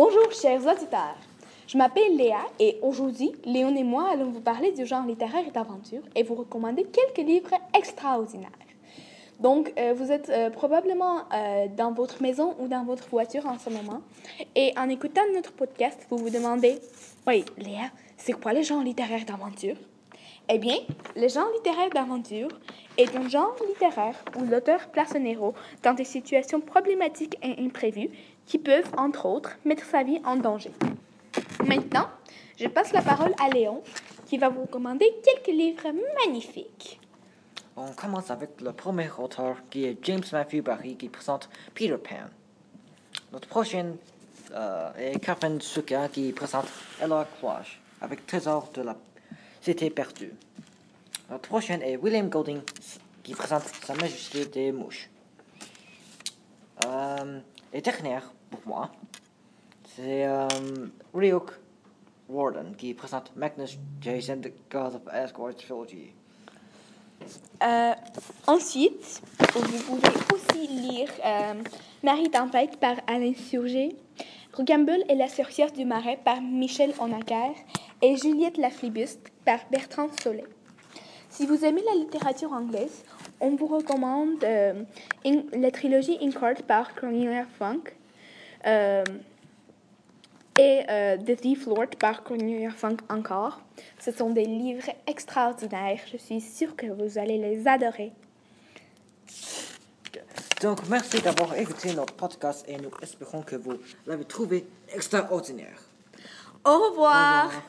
Bonjour, chers auditeurs. Je m'appelle Léa et aujourd'hui, Léon et moi allons vous parler du genre littéraire d'aventure et vous recommander quelques livres extraordinaires. Donc, euh, vous êtes euh, probablement euh, dans votre maison ou dans votre voiture en ce moment et en écoutant notre podcast, vous vous demandez Oui, Léa, c'est quoi le genre littéraire d'aventure? Eh bien, le genre littéraire d'aventure est un genre littéraire où l'auteur place un héros dans des situations problématiques et imprévues qui peuvent, entre autres, mettre sa vie en danger. Maintenant, je passe la parole à Léon qui va vous recommander quelques livres magnifiques. On commence avec le premier auteur qui est James Matthew Barry qui présente Peter Pan. Notre prochaine euh, est Catherine Suka qui présente Ella Cloche avec Trésor de la Cité perdue. Notre prochaine est William Golding qui présente Sa Majesté des Mouches. Euh, et dernière, pour moi, c'est euh, Ryuk Warden qui présente Magnus Jason, the God of Asgard Trilogy. Euh, ensuite, vous pouvez aussi lire euh, Marie Tempête par Alain Surgé, Rocambole et la sorcière du marais par Michel Honaker et Juliette la flibuste par Bertrand Solé. Si vous aimez la littérature anglaise, on vous recommande euh, In- la trilogie Inkheart par Cornelia Funk euh, et euh, The Thief Lord par Cornelia Funk encore. Ce sont des livres extraordinaires. Je suis sûre que vous allez les adorer. Donc, merci d'avoir écouté notre podcast et nous espérons que vous l'avez trouvé extraordinaire. Au revoir. Au revoir.